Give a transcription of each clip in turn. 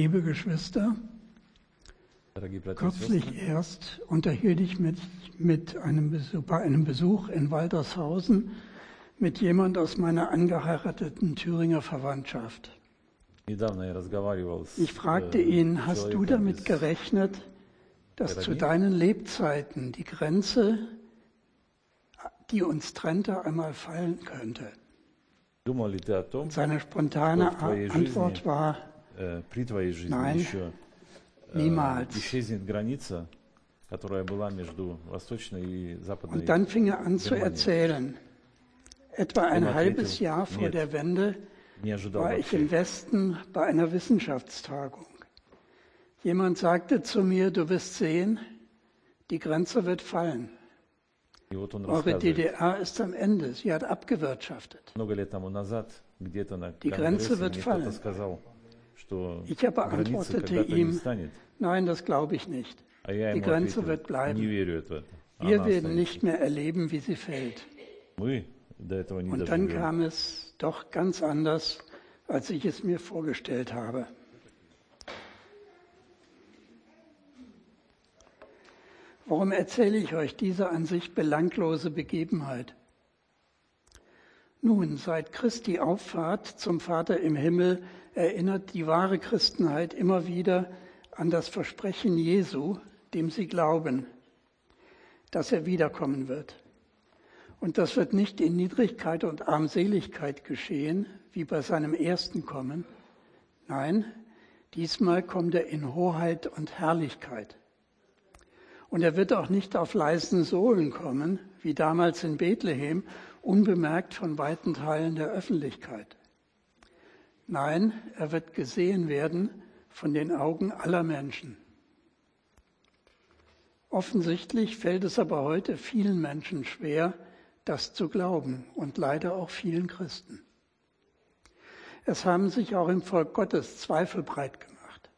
Liebe Geschwister, kürzlich erst unterhielt ich mich mit einem Besuch, bei einem Besuch in Waltershausen mit jemand aus meiner angeheirateten Thüringer Verwandtschaft. Ich fragte ihn, hast du damit gerechnet, dass zu deinen Lebzeiten die Grenze, die uns trennte, einmal fallen könnte? Seine spontane Antwort war, при твоей жизни Nein, еще э, niemals. исчезнет граница, которая была между Восточной и Западной Und dann fing er an zu Germania. erzählen. Etwa ein Immer halbes Titel. Jahr vor Нет. der Wende Не ожидал war ich вообще. im Westen bei einer Wissenschaftstagung. Jemand sagte zu mir, du wirst sehen, die Grenze wird fallen. И вот он Eure рассказывает, DDR ist am Ende, sie hat abgewirtschaftet. много лет тому назад, где-то на Die Grenze конгрессе wird мне fallen. Ich habe antwortete ihm, nein, das glaube ich nicht. Die Grenze wird bleiben. Wir werden nicht mehr erleben, wie sie fällt. Und dann kam es doch ganz anders, als ich es mir vorgestellt habe. Warum erzähle ich euch diese an sich belanglose Begebenheit? Nun, seit Christi Auffahrt zum Vater im Himmel erinnert die wahre Christenheit immer wieder an das Versprechen Jesu, dem sie glauben, dass er wiederkommen wird. Und das wird nicht in Niedrigkeit und Armseligkeit geschehen, wie bei seinem ersten Kommen. Nein, diesmal kommt er in Hoheit und Herrlichkeit. Und er wird auch nicht auf leisen Sohlen kommen, wie damals in Bethlehem, unbemerkt von weiten Teilen der Öffentlichkeit. Nein, er wird gesehen werden von den Augen aller Menschen. Offensichtlich fällt es aber heute vielen Menschen schwer, das zu glauben und leider auch vielen Christen. Es haben sich auch im Volk Gottes Zweifel breit gemacht.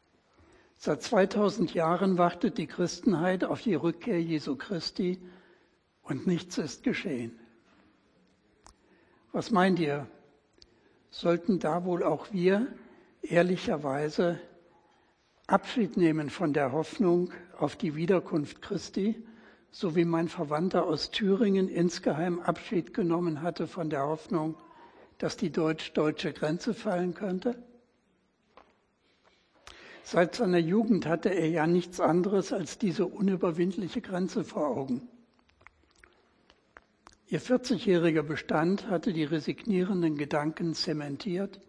Seit 2000 Jahren wartet die Christenheit auf die Rückkehr Jesu Christi und nichts ist geschehen. Was meint ihr? Sollten da wohl auch wir ehrlicherweise Abschied nehmen von der Hoffnung auf die Wiederkunft Christi, so wie mein Verwandter aus Thüringen insgeheim Abschied genommen hatte von der Hoffnung, dass die deutsch-deutsche Grenze fallen könnte? Seit seiner Jugend hatte er ja nichts anderes als diese unüberwindliche Grenze vor Augen. Ihr 40-jähriger Bestand hatte die resignierenden Gedanken zementiert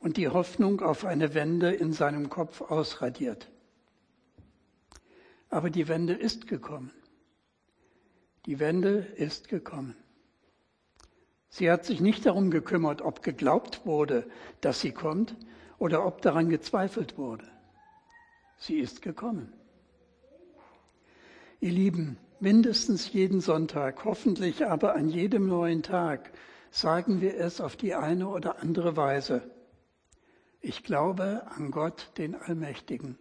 und die Hoffnung auf eine Wende in seinem Kopf ausradiert. Aber die Wende ist gekommen. Die Wende ist gekommen. Sie hat sich nicht darum gekümmert, ob geglaubt wurde, dass sie kommt oder ob daran gezweifelt wurde. Sie ist gekommen. Ihr Lieben, mindestens jeden Sonntag, hoffentlich aber an jedem neuen Tag, sagen wir es auf die eine oder andere Weise. Ich glaube an Gott, den Allmächtigen.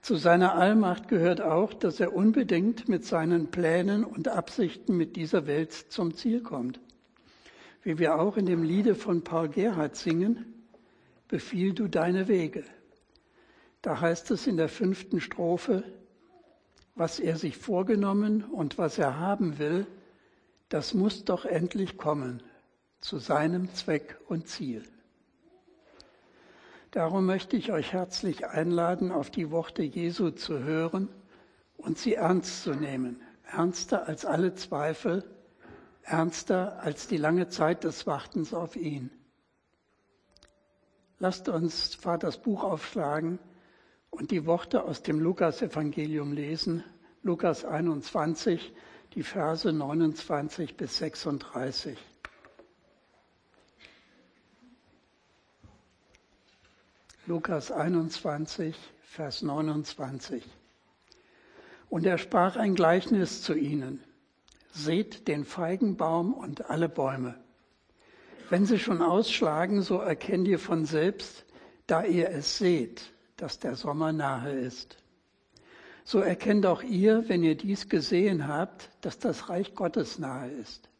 Zu seiner Allmacht gehört auch, dass er unbedingt mit seinen Plänen und Absichten mit dieser Welt zum Ziel kommt. Wie wir auch in dem Liede von Paul Gerhardt singen, Befiehl du deine Wege. Da heißt es in der fünften Strophe, was er sich vorgenommen und was er haben will, das muss doch endlich kommen zu seinem Zweck und Ziel. Darum möchte ich euch herzlich einladen, auf die Worte Jesu zu hören und sie ernst zu nehmen. Ernster als alle Zweifel, ernster als die lange Zeit des Wartens auf ihn. Lasst uns Vaters Buch aufschlagen und die Worte aus dem Lukas-Evangelium lesen. Lukas 21, die Verse 29 bis 36. Lukas 21, Vers 29. Und er sprach ein Gleichnis zu ihnen. Seht den Feigenbaum und alle Bäume. Wenn sie schon ausschlagen, so erkennt ihr von selbst, da ihr es seht, dass der Sommer nahe ist. So erkennt auch ihr, wenn ihr dies gesehen habt, dass das Reich Gottes nahe ist.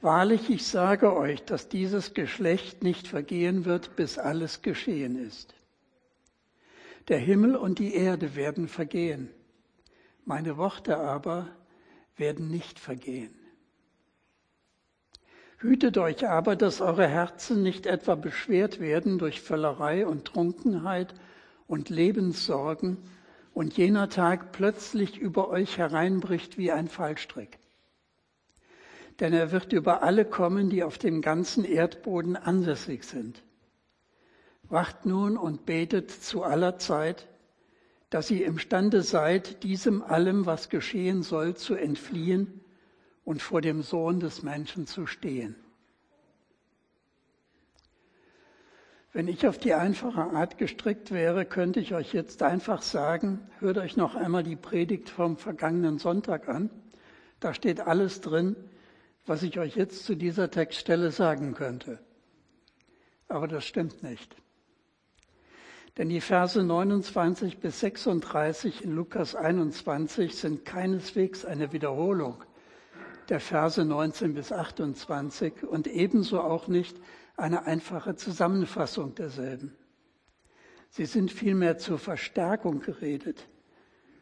Wahrlich, ich sage euch, dass dieses Geschlecht nicht vergehen wird, bis alles geschehen ist. Der Himmel und die Erde werden vergehen, meine Worte aber werden nicht vergehen. Hütet euch aber, dass eure Herzen nicht etwa beschwert werden durch Völlerei und Trunkenheit und Lebenssorgen und jener Tag plötzlich über euch hereinbricht wie ein Fallstrick denn er wird über alle kommen, die auf dem ganzen Erdboden ansässig sind. Wacht nun und betet zu aller Zeit, dass ihr imstande seid, diesem allem, was geschehen soll, zu entfliehen und vor dem Sohn des Menschen zu stehen. Wenn ich auf die einfache Art gestrickt wäre, könnte ich euch jetzt einfach sagen, hört euch noch einmal die Predigt vom vergangenen Sonntag an. Da steht alles drin, was ich euch jetzt zu dieser Textstelle sagen könnte. Aber das stimmt nicht. Denn die Verse 29 bis 36 in Lukas 21 sind keineswegs eine Wiederholung der Verse 19 bis 28 und ebenso auch nicht eine einfache Zusammenfassung derselben. Sie sind vielmehr zur Verstärkung geredet,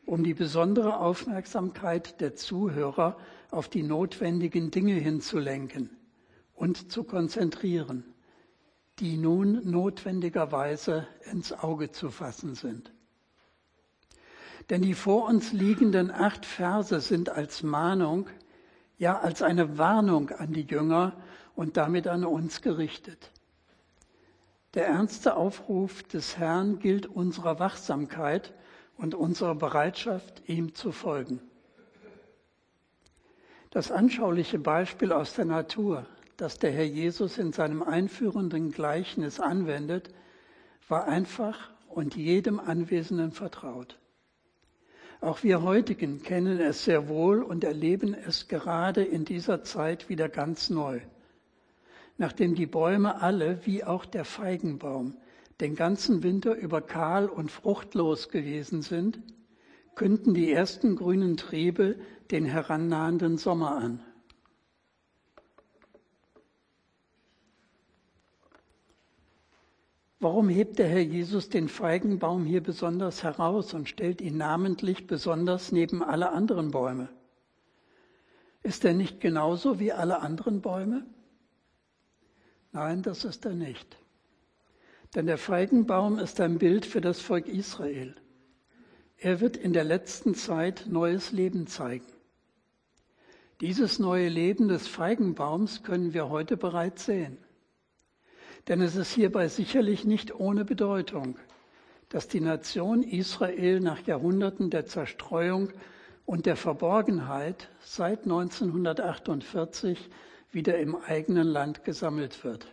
um die besondere Aufmerksamkeit der Zuhörer auf die notwendigen Dinge hinzulenken und zu konzentrieren, die nun notwendigerweise ins Auge zu fassen sind. Denn die vor uns liegenden acht Verse sind als Mahnung, ja als eine Warnung an die Jünger und damit an uns gerichtet. Der ernste Aufruf des Herrn gilt unserer Wachsamkeit und unserer Bereitschaft, ihm zu folgen. Das anschauliche Beispiel aus der Natur, das der Herr Jesus in seinem einführenden Gleichnis anwendet, war einfach und jedem Anwesenden vertraut. Auch wir heutigen kennen es sehr wohl und erleben es gerade in dieser Zeit wieder ganz neu. Nachdem die Bäume alle, wie auch der Feigenbaum, den ganzen Winter über kahl und fruchtlos gewesen sind, künden die ersten grünen Triebe den herannahenden Sommer an. Warum hebt der Herr Jesus den Feigenbaum hier besonders heraus und stellt ihn namentlich besonders neben alle anderen Bäume? Ist er nicht genauso wie alle anderen Bäume? Nein, das ist er nicht. Denn der Feigenbaum ist ein Bild für das Volk Israel. Er wird in der letzten Zeit neues Leben zeigen. Dieses neue Leben des Feigenbaums können wir heute bereits sehen. Denn es ist hierbei sicherlich nicht ohne Bedeutung, dass die Nation Israel nach Jahrhunderten der Zerstreuung und der Verborgenheit seit 1948 wieder im eigenen Land gesammelt wird.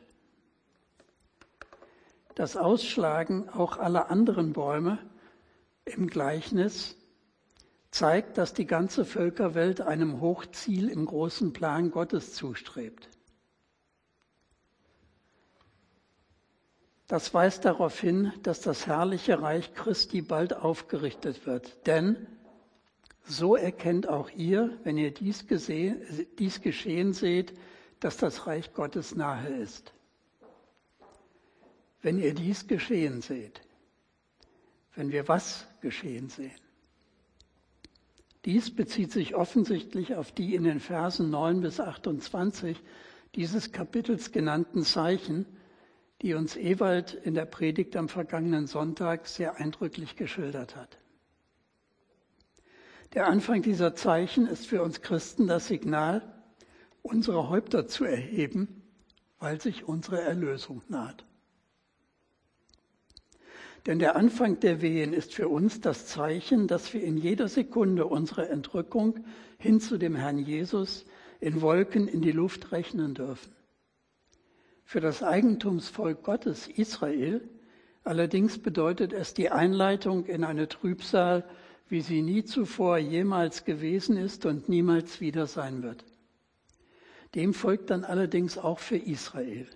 Das Ausschlagen auch aller anderen Bäume im Gleichnis zeigt, dass die ganze Völkerwelt einem Hochziel im großen Plan Gottes zustrebt. Das weist darauf hin, dass das herrliche Reich Christi bald aufgerichtet wird. Denn so erkennt auch ihr, wenn ihr dies, gesehen, dies geschehen seht, dass das Reich Gottes nahe ist. Wenn ihr dies geschehen seht. Wenn wir was geschehen sehen. Dies bezieht sich offensichtlich auf die in den Versen 9 bis 28 dieses Kapitels genannten Zeichen, die uns Ewald in der Predigt am vergangenen Sonntag sehr eindrücklich geschildert hat. Der Anfang dieser Zeichen ist für uns Christen das Signal, unsere Häupter zu erheben, weil sich unsere Erlösung naht. Denn der Anfang der Wehen ist für uns das Zeichen, dass wir in jeder Sekunde unsere Entrückung hin zu dem Herrn Jesus in Wolken in die Luft rechnen dürfen. Für das Eigentumsvolk Gottes Israel allerdings bedeutet es die Einleitung in eine Trübsal, wie sie nie zuvor jemals gewesen ist und niemals wieder sein wird. Dem folgt dann allerdings auch für Israel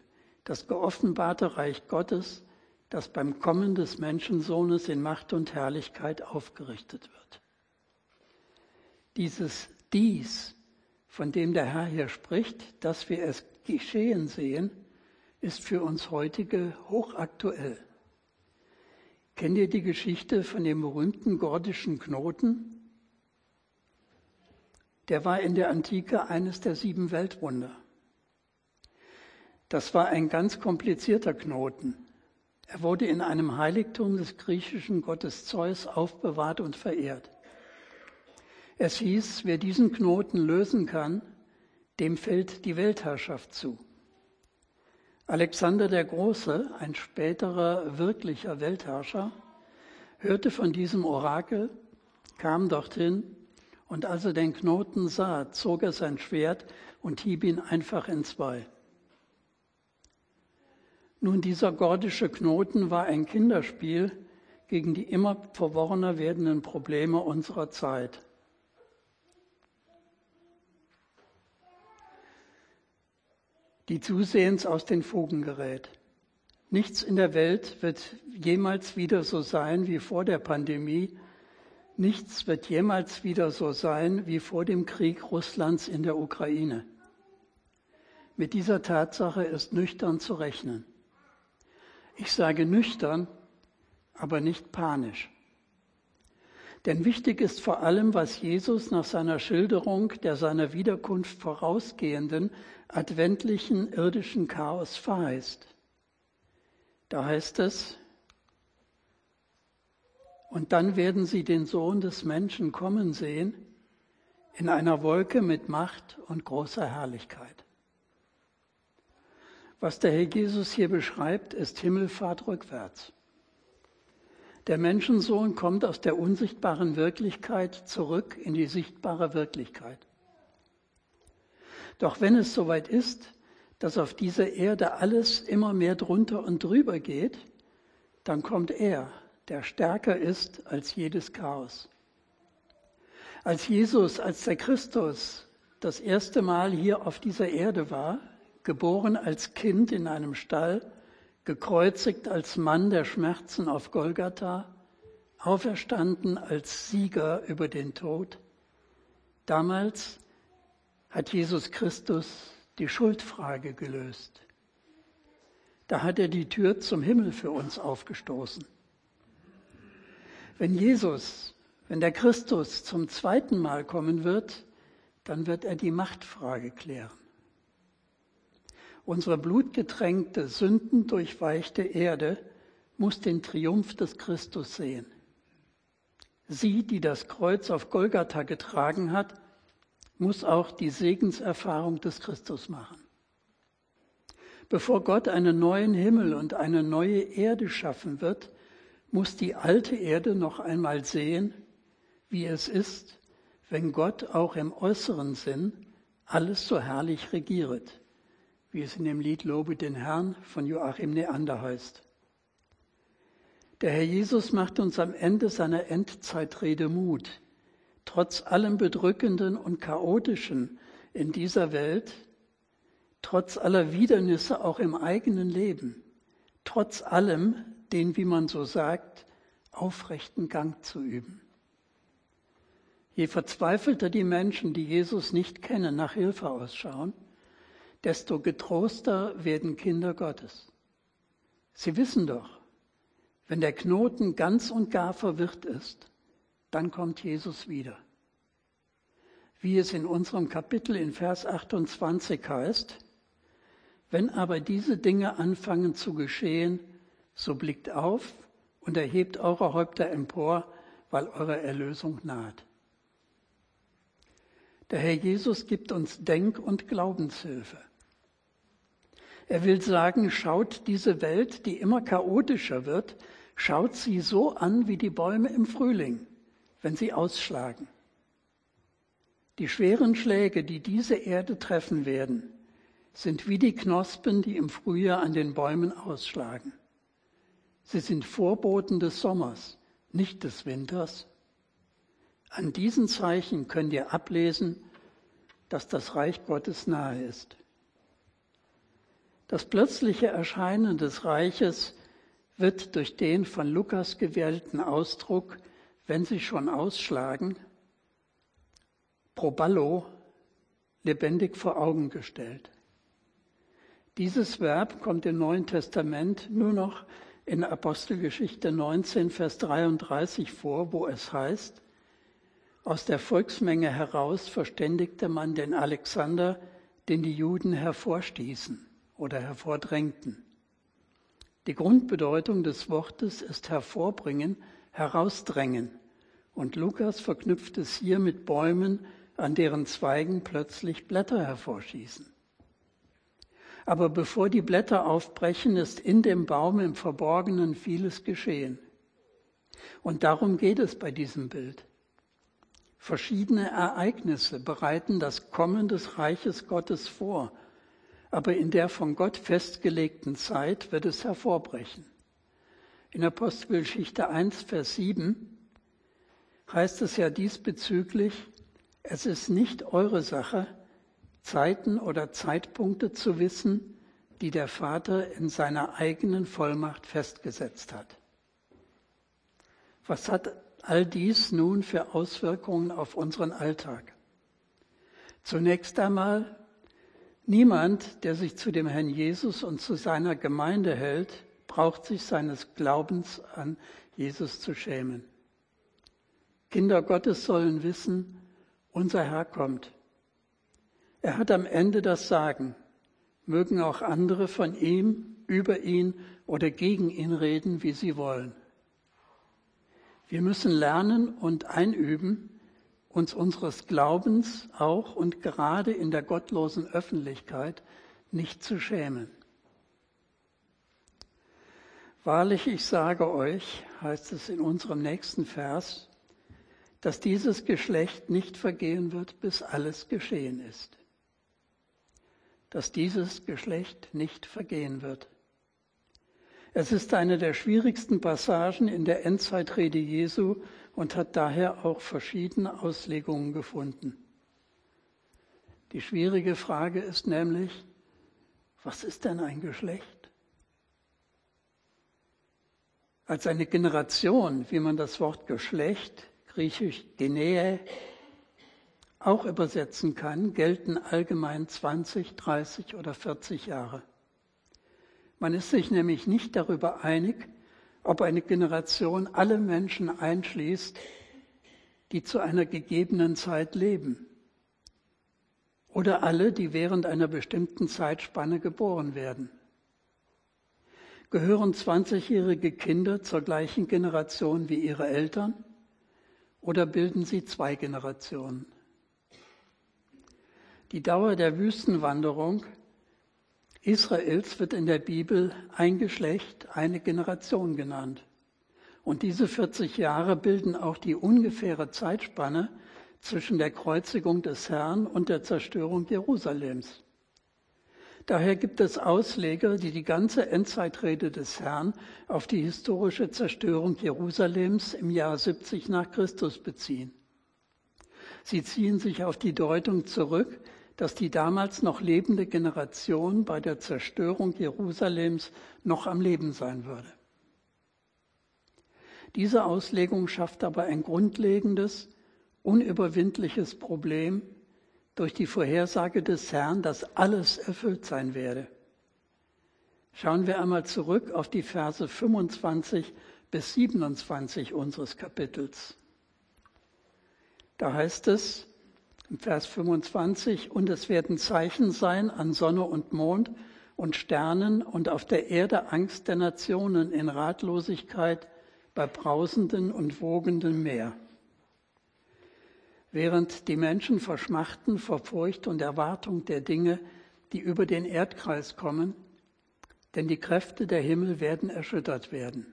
das geoffenbarte Reich Gottes, das beim Kommen des Menschensohnes in Macht und Herrlichkeit aufgerichtet wird. Dieses Dies von dem der Herr hier spricht, dass wir es geschehen sehen, ist für uns heutige hochaktuell. Kennt ihr die Geschichte von dem berühmten gordischen Knoten? Der war in der Antike eines der sieben Weltwunder. Das war ein ganz komplizierter Knoten. Er wurde in einem Heiligtum des griechischen Gottes Zeus aufbewahrt und verehrt. Es hieß, wer diesen Knoten lösen kann, dem fällt die Weltherrschaft zu. Alexander der Große, ein späterer wirklicher Weltherrscher, hörte von diesem Orakel, kam dorthin und als er den Knoten sah, zog er sein Schwert und hieb ihn einfach in zwei. Nun, dieser gordische Knoten war ein Kinderspiel gegen die immer verworrener werdenden Probleme unserer Zeit. Die zusehends aus den Fugen gerät. Nichts in der Welt wird jemals wieder so sein wie vor der Pandemie. Nichts wird jemals wieder so sein wie vor dem Krieg Russlands in der Ukraine. Mit dieser Tatsache ist nüchtern zu rechnen. Ich sage nüchtern, aber nicht panisch. Denn wichtig ist vor allem, was Jesus nach seiner Schilderung der seiner Wiederkunft vorausgehenden adventlichen irdischen Chaos verheißt. Da heißt es, und dann werden sie den Sohn des Menschen kommen sehen in einer Wolke mit Macht und großer Herrlichkeit. Was der Herr Jesus hier beschreibt, ist Himmelfahrt rückwärts. Der Menschensohn kommt aus der unsichtbaren Wirklichkeit zurück in die sichtbare Wirklichkeit. Doch wenn es soweit ist, dass auf dieser Erde alles immer mehr drunter und drüber geht, dann kommt er, der stärker ist als jedes Chaos. Als Jesus, als der Christus das erste Mal hier auf dieser Erde war, geboren als Kind in einem Stall, gekreuzigt als Mann der Schmerzen auf Golgatha, auferstanden als Sieger über den Tod, damals hat Jesus Christus die Schuldfrage gelöst. Da hat er die Tür zum Himmel für uns aufgestoßen. Wenn Jesus, wenn der Christus zum zweiten Mal kommen wird, dann wird er die Machtfrage klären. Unsere blutgetränkte, sündendurchweichte Erde muss den Triumph des Christus sehen. Sie, die das Kreuz auf Golgatha getragen hat, muss auch die Segenserfahrung des Christus machen. Bevor Gott einen neuen Himmel und eine neue Erde schaffen wird, muss die alte Erde noch einmal sehen, wie es ist, wenn Gott auch im äußeren Sinn alles so herrlich regiert, wie es in dem Lied Lobe den Herrn von Joachim Neander heißt. Der Herr Jesus macht uns am Ende seiner Endzeitrede Mut, trotz allem Bedrückenden und Chaotischen in dieser Welt, trotz aller Widernisse auch im eigenen Leben, trotz allem den, wie man so sagt, aufrechten Gang zu üben. Je verzweifelter die Menschen, die Jesus nicht kennen, nach Hilfe ausschauen, desto getroster werden Kinder Gottes. Sie wissen doch, wenn der Knoten ganz und gar verwirrt ist, dann kommt Jesus wieder. Wie es in unserem Kapitel in Vers 28 heißt, wenn aber diese Dinge anfangen zu geschehen, so blickt auf und erhebt eure Häupter empor, weil eure Erlösung naht. Der Herr Jesus gibt uns Denk- und Glaubenshilfe. Er will sagen, schaut diese Welt, die immer chaotischer wird, schaut sie so an wie die Bäume im Frühling wenn sie ausschlagen. Die schweren Schläge, die diese Erde treffen werden, sind wie die Knospen, die im Frühjahr an den Bäumen ausschlagen. Sie sind Vorboten des Sommers, nicht des Winters. An diesen Zeichen könnt ihr ablesen, dass das Reich Gottes nahe ist. Das plötzliche Erscheinen des Reiches wird durch den von Lukas gewählten Ausdruck wenn sie schon ausschlagen, proballo, lebendig vor Augen gestellt. Dieses Verb kommt im Neuen Testament nur noch in Apostelgeschichte 19, Vers 33 vor, wo es heißt, aus der Volksmenge heraus verständigte man den Alexander, den die Juden hervorstießen oder hervordrängten. Die Grundbedeutung des Wortes ist hervorbringen, herausdrängen. Und Lukas verknüpft es hier mit Bäumen, an deren Zweigen plötzlich Blätter hervorschießen. Aber bevor die Blätter aufbrechen, ist in dem Baum im Verborgenen vieles geschehen. Und darum geht es bei diesem Bild. Verschiedene Ereignisse bereiten das Kommen des Reiches Gottes vor, aber in der von Gott festgelegten Zeit wird es hervorbrechen. In Apostelgeschichte 1, Vers 7 heißt es ja diesbezüglich, es ist nicht eure Sache, Zeiten oder Zeitpunkte zu wissen, die der Vater in seiner eigenen Vollmacht festgesetzt hat. Was hat all dies nun für Auswirkungen auf unseren Alltag? Zunächst einmal, niemand, der sich zu dem Herrn Jesus und zu seiner Gemeinde hält, braucht sich seines Glaubens an Jesus zu schämen. Kinder Gottes sollen wissen, unser Herr kommt. Er hat am Ende das Sagen. Mögen auch andere von ihm, über ihn oder gegen ihn reden, wie sie wollen. Wir müssen lernen und einüben, uns unseres Glaubens auch und gerade in der gottlosen Öffentlichkeit nicht zu schämen. Wahrlich, ich sage euch, heißt es in unserem nächsten Vers, dass dieses Geschlecht nicht vergehen wird, bis alles geschehen ist. Dass dieses Geschlecht nicht vergehen wird. Es ist eine der schwierigsten Passagen in der Endzeitrede Jesu und hat daher auch verschiedene Auslegungen gefunden. Die schwierige Frage ist nämlich, was ist denn ein Geschlecht? Als eine Generation, wie man das Wort Geschlecht, griechisch Genee, auch übersetzen kann, gelten allgemein 20, 30 oder 40 Jahre. Man ist sich nämlich nicht darüber einig, ob eine Generation alle Menschen einschließt, die zu einer gegebenen Zeit leben. Oder alle, die während einer bestimmten Zeitspanne geboren werden. Gehören 20-jährige Kinder zur gleichen Generation wie ihre Eltern? Oder bilden sie zwei Generationen? Die Dauer der Wüstenwanderung Israels wird in der Bibel ein Geschlecht, eine Generation genannt. Und diese 40 Jahre bilden auch die ungefähre Zeitspanne zwischen der Kreuzigung des Herrn und der Zerstörung Jerusalems. Daher gibt es Ausleger, die die ganze Endzeitrede des Herrn auf die historische Zerstörung Jerusalems im Jahr 70 nach Christus beziehen. Sie ziehen sich auf die Deutung zurück, dass die damals noch lebende Generation bei der Zerstörung Jerusalems noch am Leben sein würde. Diese Auslegung schafft aber ein grundlegendes, unüberwindliches Problem durch die Vorhersage des Herrn, dass alles erfüllt sein werde. Schauen wir einmal zurück auf die Verse 25 bis 27 unseres Kapitels. Da heißt es, Vers 25, und es werden Zeichen sein an Sonne und Mond und Sternen und auf der Erde Angst der Nationen in Ratlosigkeit bei brausenden und wogenden Meer. Während die Menschen verschmachten vor Furcht und Erwartung der Dinge, die über den Erdkreis kommen, denn die Kräfte der Himmel werden erschüttert werden.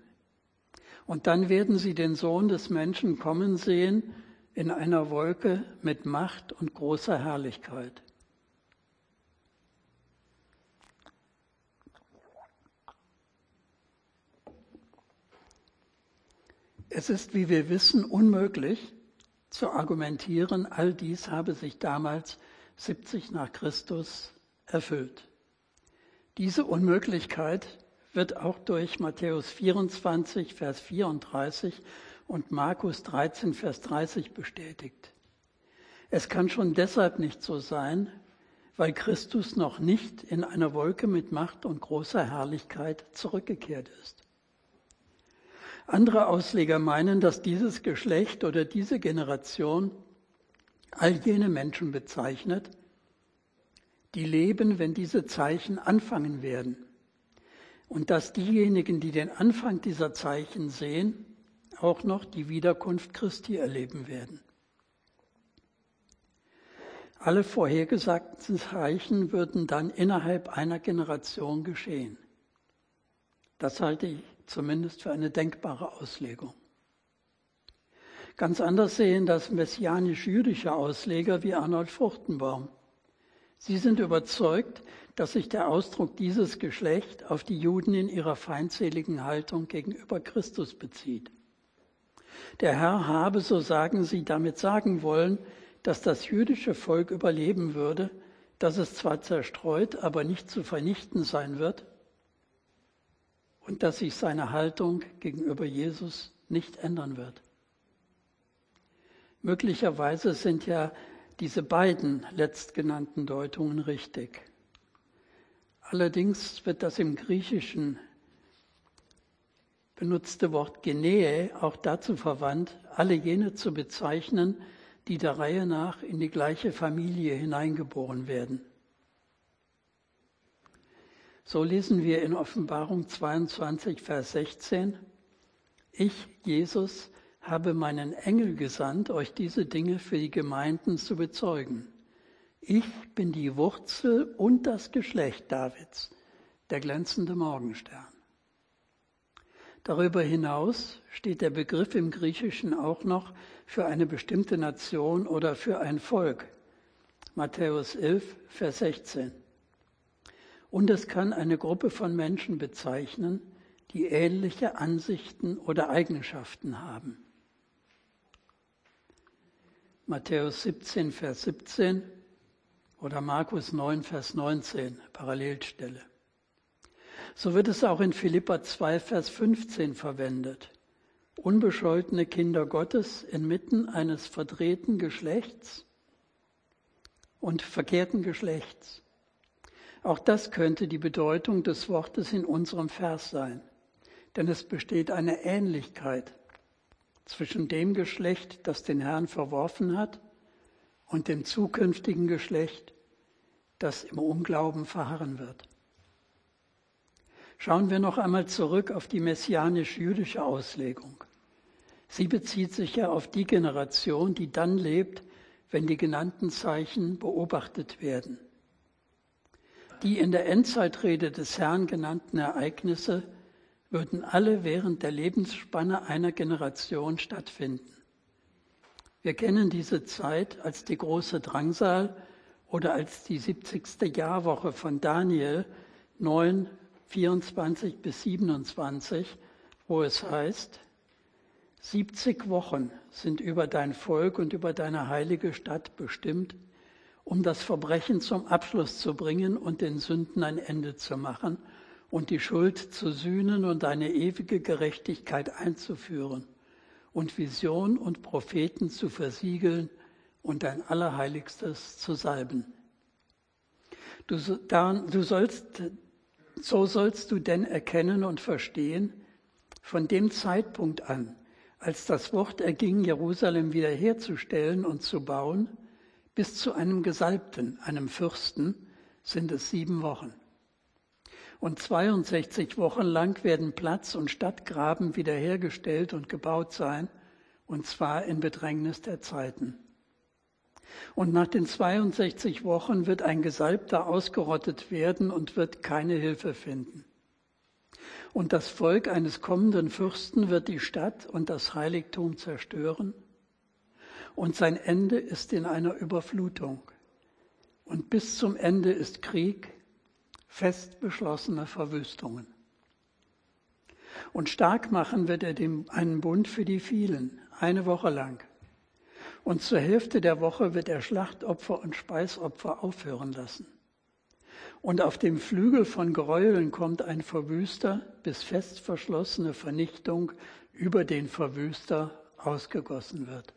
Und dann werden sie den Sohn des Menschen kommen sehen in einer Wolke mit Macht und großer Herrlichkeit. Es ist, wie wir wissen, unmöglich zu argumentieren, all dies habe sich damals 70 nach Christus erfüllt. Diese Unmöglichkeit wird auch durch Matthäus 24, Vers 34 und Markus 13, Vers 30 bestätigt. Es kann schon deshalb nicht so sein, weil Christus noch nicht in einer Wolke mit Macht und großer Herrlichkeit zurückgekehrt ist. Andere Ausleger meinen, dass dieses Geschlecht oder diese Generation all jene Menschen bezeichnet, die leben, wenn diese Zeichen anfangen werden. Und dass diejenigen, die den Anfang dieser Zeichen sehen, auch noch die Wiederkunft Christi erleben werden. Alle vorhergesagten Zeichen würden dann innerhalb einer Generation geschehen. Das halte ich zumindest für eine denkbare Auslegung. Ganz anders sehen das messianisch-jüdische Ausleger wie Arnold Fruchtenbaum. Sie sind überzeugt, dass sich der Ausdruck dieses Geschlecht auf die Juden in ihrer feindseligen Haltung gegenüber Christus bezieht. Der Herr habe, so sagen sie, damit sagen wollen, dass das jüdische Volk überleben würde, dass es zwar zerstreut, aber nicht zu vernichten sein wird und dass sich seine Haltung gegenüber Jesus nicht ändern wird. Möglicherweise sind ja diese beiden letztgenannten Deutungen richtig. Allerdings wird das im Griechischen benutzte Wort Genee auch dazu verwandt, alle jene zu bezeichnen, die der Reihe nach in die gleiche Familie hineingeboren werden. So lesen wir in Offenbarung 22, Vers 16, Ich, Jesus, habe meinen Engel gesandt, euch diese Dinge für die Gemeinden zu bezeugen. Ich bin die Wurzel und das Geschlecht Davids, der glänzende Morgenstern. Darüber hinaus steht der Begriff im Griechischen auch noch für eine bestimmte Nation oder für ein Volk. Matthäus 11, Vers 16. Und es kann eine Gruppe von Menschen bezeichnen, die ähnliche Ansichten oder Eigenschaften haben. Matthäus 17, Vers 17 oder Markus 9, Vers 19, Parallelstelle. So wird es auch in Philippa 2, Vers 15 verwendet. Unbescholtene Kinder Gottes inmitten eines verdrehten Geschlechts und verkehrten Geschlechts. Auch das könnte die Bedeutung des Wortes in unserem Vers sein, denn es besteht eine Ähnlichkeit zwischen dem Geschlecht, das den Herrn verworfen hat, und dem zukünftigen Geschlecht, das im Unglauben verharren wird. Schauen wir noch einmal zurück auf die messianisch-jüdische Auslegung. Sie bezieht sich ja auf die Generation, die dann lebt, wenn die genannten Zeichen beobachtet werden. Die in der Endzeitrede des Herrn genannten Ereignisse würden alle während der Lebensspanne einer Generation stattfinden. Wir kennen diese Zeit als die große Drangsal oder als die 70. Jahrwoche von Daniel 9, 24 bis 27, wo es heißt, 70 Wochen sind über dein Volk und über deine heilige Stadt bestimmt, um das Verbrechen zum Abschluss zu bringen und den Sünden ein Ende zu machen und die Schuld zu sühnen und eine ewige Gerechtigkeit einzuführen und Vision und Propheten zu versiegeln und dein Allerheiligstes zu salben. Du, du sollst so sollst du denn erkennen und verstehen, von dem Zeitpunkt an, als das Wort erging, Jerusalem wiederherzustellen und zu bauen, bis zu einem Gesalbten, einem Fürsten, sind es sieben Wochen. Und 62 Wochen lang werden Platz und Stadtgraben wiederhergestellt und gebaut sein, und zwar in Bedrängnis der Zeiten. Und nach den 62 Wochen wird ein Gesalbter ausgerottet werden und wird keine Hilfe finden. Und das Volk eines kommenden Fürsten wird die Stadt und das Heiligtum zerstören. Und sein Ende ist in einer Überflutung. Und bis zum Ende ist Krieg, fest beschlossene Verwüstungen. Und stark machen wird er dem, einen Bund für die vielen, eine Woche lang. Und zur Hälfte der Woche wird er Schlachtopfer und Speisopfer aufhören lassen. Und auf dem Flügel von Gräueln kommt ein Verwüster, bis fest verschlossene Vernichtung über den Verwüster ausgegossen wird.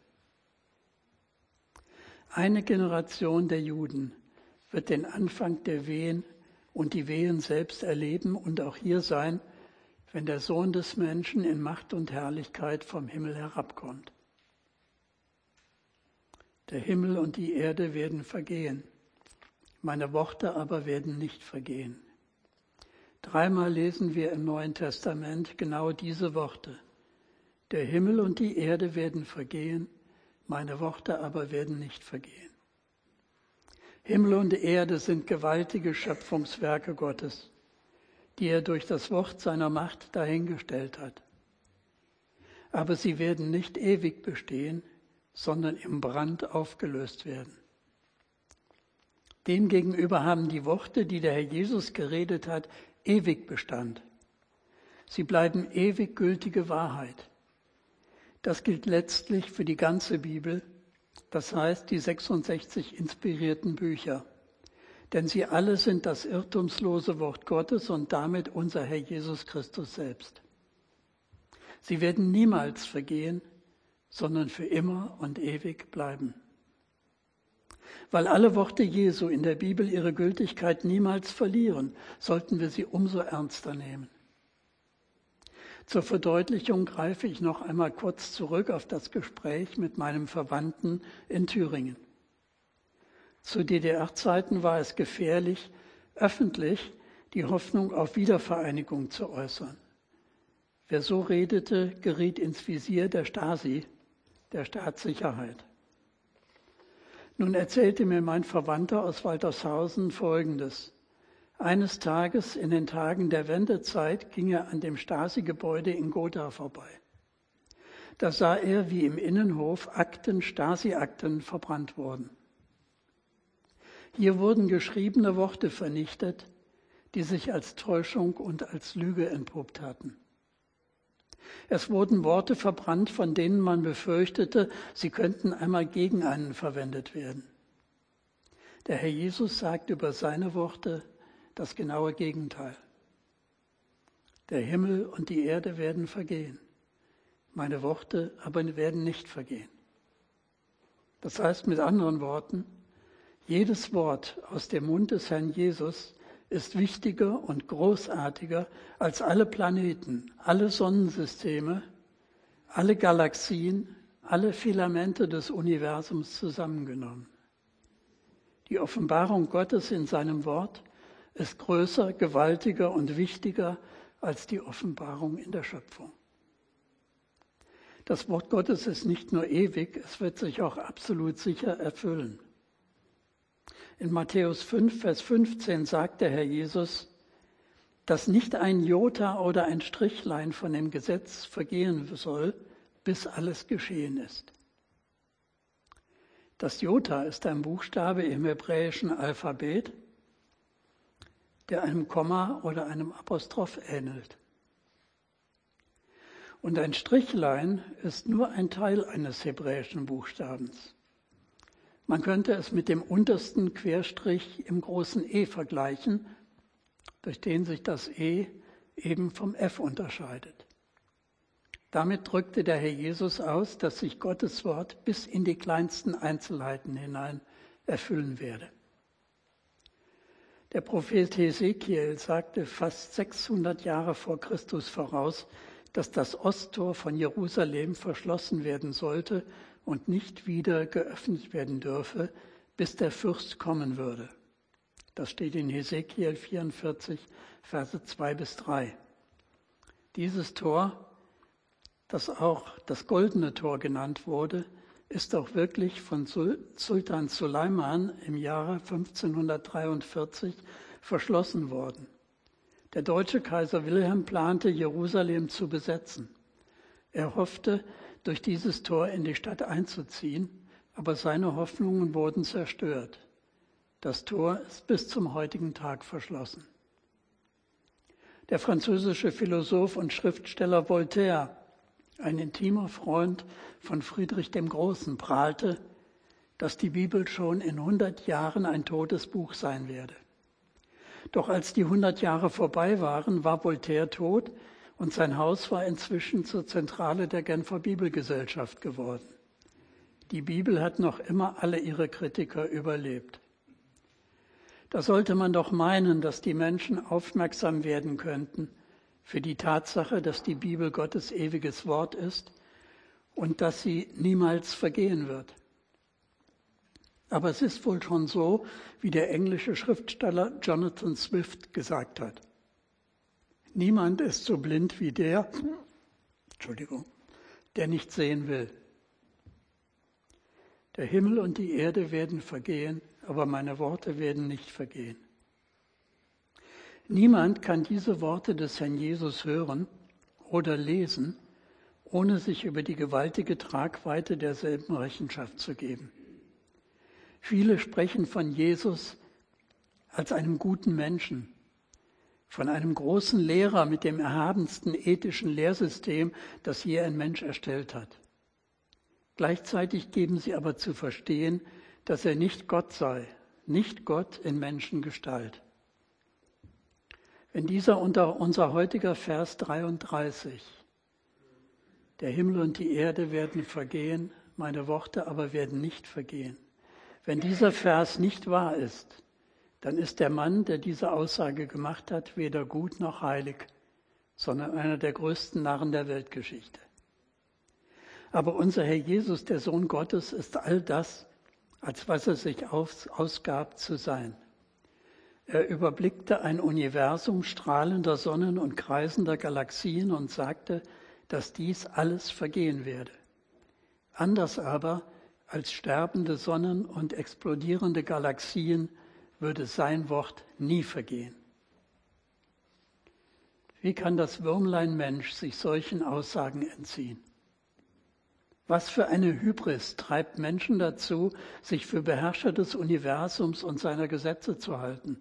Eine Generation der Juden wird den Anfang der Wehen und die Wehen selbst erleben und auch hier sein, wenn der Sohn des Menschen in Macht und Herrlichkeit vom Himmel herabkommt. Der Himmel und die Erde werden vergehen, meine Worte aber werden nicht vergehen. Dreimal lesen wir im Neuen Testament genau diese Worte. Der Himmel und die Erde werden vergehen, meine Worte aber werden nicht vergehen. Himmel und Erde sind gewaltige Schöpfungswerke Gottes, die er durch das Wort seiner Macht dahingestellt hat. Aber sie werden nicht ewig bestehen, sondern im Brand aufgelöst werden. Demgegenüber haben die Worte, die der Herr Jesus geredet hat, ewig Bestand. Sie bleiben ewig gültige Wahrheit. Das gilt letztlich für die ganze Bibel, das heißt die 66 inspirierten Bücher. Denn sie alle sind das irrtumslose Wort Gottes und damit unser Herr Jesus Christus selbst. Sie werden niemals vergehen, sondern für immer und ewig bleiben. Weil alle Worte Jesu in der Bibel ihre Gültigkeit niemals verlieren, sollten wir sie umso ernster nehmen. Zur Verdeutlichung greife ich noch einmal kurz zurück auf das Gespräch mit meinem Verwandten in Thüringen. Zu DDR-Zeiten war es gefährlich, öffentlich die Hoffnung auf Wiedervereinigung zu äußern. Wer so redete, geriet ins Visier der Stasi der Staatssicherheit. Nun erzählte mir mein Verwandter aus Waltershausen Folgendes. Eines Tages in den Tagen der Wendezeit ging er an dem Stasi-Gebäude in Gotha vorbei. Da sah er, wie im Innenhof Akten, Stasi-Akten verbrannt wurden. Hier wurden geschriebene Worte vernichtet, die sich als Täuschung und als Lüge entpuppt hatten. Es wurden Worte verbrannt, von denen man befürchtete, sie könnten einmal gegen einen verwendet werden. Der Herr Jesus sagt über seine Worte das genaue Gegenteil. Der Himmel und die Erde werden vergehen, meine Worte aber werden nicht vergehen. Das heißt mit anderen Worten, jedes Wort aus dem Mund des Herrn Jesus ist wichtiger und großartiger als alle Planeten, alle Sonnensysteme, alle Galaxien, alle Filamente des Universums zusammengenommen. Die Offenbarung Gottes in seinem Wort ist größer, gewaltiger und wichtiger als die Offenbarung in der Schöpfung. Das Wort Gottes ist nicht nur ewig, es wird sich auch absolut sicher erfüllen. In Matthäus 5, Vers 15 sagt der Herr Jesus, dass nicht ein Jota oder ein Strichlein von dem Gesetz vergehen soll, bis alles geschehen ist. Das Jota ist ein Buchstabe im hebräischen Alphabet, der einem Komma oder einem Apostroph ähnelt. Und ein Strichlein ist nur ein Teil eines hebräischen Buchstabens. Man könnte es mit dem untersten Querstrich im großen E vergleichen, durch den sich das E eben vom F unterscheidet. Damit drückte der Herr Jesus aus, dass sich Gottes Wort bis in die kleinsten Einzelheiten hinein erfüllen werde. Der Prophet Hesekiel sagte fast 600 Jahre vor Christus voraus, dass das Osttor von Jerusalem verschlossen werden sollte und nicht wieder geöffnet werden dürfe, bis der Fürst kommen würde. Das steht in Hesekiel 44, Verse 2 bis 3. Dieses Tor, das auch das goldene Tor genannt wurde, ist auch wirklich von Sultan Suleiman im Jahre 1543 verschlossen worden. Der deutsche Kaiser Wilhelm plante, Jerusalem zu besetzen. Er hoffte, durch dieses Tor in die Stadt einzuziehen, aber seine Hoffnungen wurden zerstört. Das Tor ist bis zum heutigen Tag verschlossen. Der französische Philosoph und Schriftsteller Voltaire, ein intimer Freund von Friedrich dem Großen, prahlte, dass die Bibel schon in 100 Jahren ein totes Buch sein werde. Doch als die 100 Jahre vorbei waren, war Voltaire tot und sein Haus war inzwischen zur Zentrale der Genfer Bibelgesellschaft geworden. Die Bibel hat noch immer alle ihre Kritiker überlebt. Da sollte man doch meinen, dass die Menschen aufmerksam werden könnten für die Tatsache, dass die Bibel Gottes ewiges Wort ist und dass sie niemals vergehen wird. Aber es ist wohl schon so, wie der englische Schriftsteller Jonathan Swift gesagt hat. Niemand ist so blind wie der, Entschuldigung, der nicht sehen will. Der Himmel und die Erde werden vergehen, aber meine Worte werden nicht vergehen. Niemand kann diese Worte des Herrn Jesus hören oder lesen, ohne sich über die gewaltige Tragweite derselben Rechenschaft zu geben. Viele sprechen von Jesus als einem guten Menschen, von einem großen Lehrer mit dem erhabensten ethischen Lehrsystem, das je ein Mensch erstellt hat. Gleichzeitig geben sie aber zu verstehen, dass er nicht Gott sei, nicht Gott in Menschengestalt. Wenn dieser unter unser heutiger Vers 33, der Himmel und die Erde werden vergehen, meine Worte aber werden nicht vergehen. Wenn dieser Vers nicht wahr ist, dann ist der Mann, der diese Aussage gemacht hat, weder gut noch heilig, sondern einer der größten Narren der Weltgeschichte. Aber unser Herr Jesus, der Sohn Gottes, ist all das, als was er sich ausgab zu sein. Er überblickte ein Universum strahlender Sonnen und kreisender Galaxien und sagte, dass dies alles vergehen werde. Anders aber als sterbende Sonnen und explodierende Galaxien würde sein Wort nie vergehen. Wie kann das Würmlein Mensch sich solchen Aussagen entziehen? Was für eine Hybris treibt Menschen dazu, sich für Beherrscher des Universums und seiner Gesetze zu halten?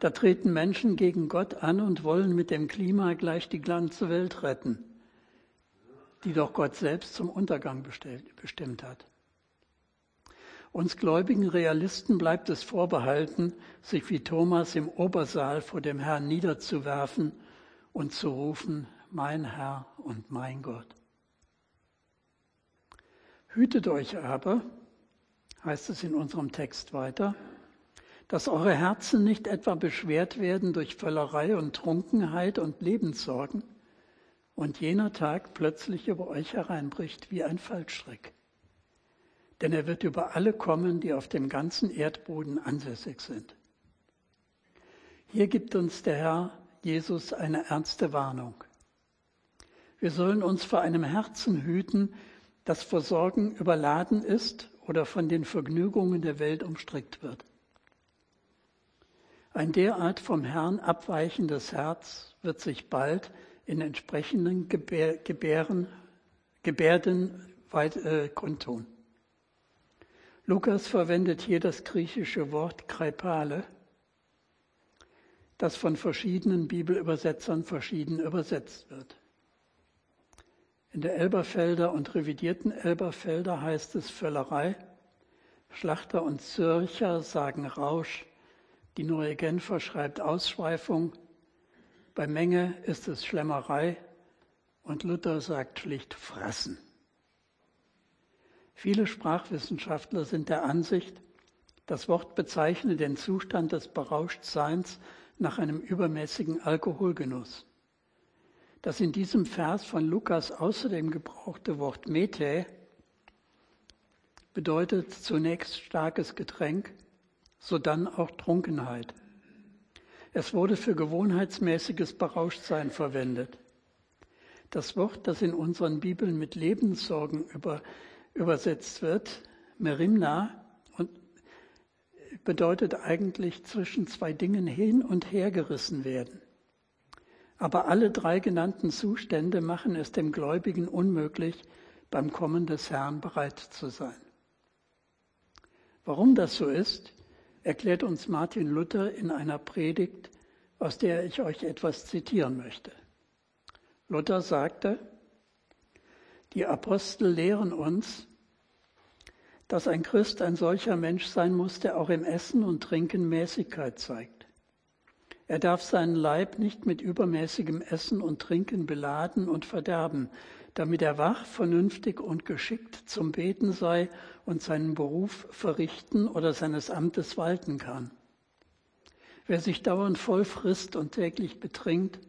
Da treten Menschen gegen Gott an und wollen mit dem Klima gleich die ganze Welt retten, die doch Gott selbst zum Untergang bestimmt hat. Uns gläubigen Realisten bleibt es vorbehalten, sich wie Thomas im Obersaal vor dem Herrn niederzuwerfen und zu rufen, mein Herr und mein Gott. Hütet euch aber, heißt es in unserem Text weiter, dass eure Herzen nicht etwa beschwert werden durch Völlerei und Trunkenheit und Lebenssorgen und jener Tag plötzlich über euch hereinbricht wie ein Fallstrick. Denn er wird über alle kommen, die auf dem ganzen Erdboden ansässig sind. Hier gibt uns der Herr Jesus eine ernste Warnung. Wir sollen uns vor einem Herzen hüten, das vor Sorgen überladen ist oder von den Vergnügungen der Welt umstrickt wird. Ein derart vom Herrn abweichendes Herz wird sich bald in entsprechenden Gebär, Gebären, Gebärden weit, äh, kundtun. Lukas verwendet hier das griechische Wort Kreipale, das von verschiedenen Bibelübersetzern verschieden übersetzt wird. In der Elberfelder und revidierten Elberfelder heißt es Völlerei. Schlachter und Zürcher sagen Rausch. Die Neue Genfer schreibt Ausschweifung. Bei Menge ist es Schlemmerei. Und Luther sagt schlicht Fressen. Viele Sprachwissenschaftler sind der Ansicht, das Wort bezeichne den Zustand des Berauschtseins nach einem übermäßigen Alkoholgenuss. Das in diesem Vers von Lukas außerdem gebrauchte Wort Mete bedeutet zunächst starkes Getränk, sodann auch Trunkenheit. Es wurde für gewohnheitsmäßiges Berauschtsein verwendet. Das Wort, das in unseren Bibeln mit Lebenssorgen über, übersetzt wird, Merimna, und bedeutet eigentlich zwischen zwei Dingen hin und her gerissen werden. Aber alle drei genannten Zustände machen es dem Gläubigen unmöglich, beim Kommen des Herrn bereit zu sein. Warum das so ist, erklärt uns Martin Luther in einer Predigt, aus der ich euch etwas zitieren möchte. Luther sagte, die Apostel lehren uns, dass ein Christ ein solcher Mensch sein muss, der auch im Essen und Trinken Mäßigkeit zeigt. Er darf seinen Leib nicht mit übermäßigem Essen und Trinken beladen und verderben, damit er wach, vernünftig und geschickt zum Beten sei und seinen Beruf verrichten oder seines Amtes walten kann. Wer sich dauernd voll frisst und täglich betrinkt,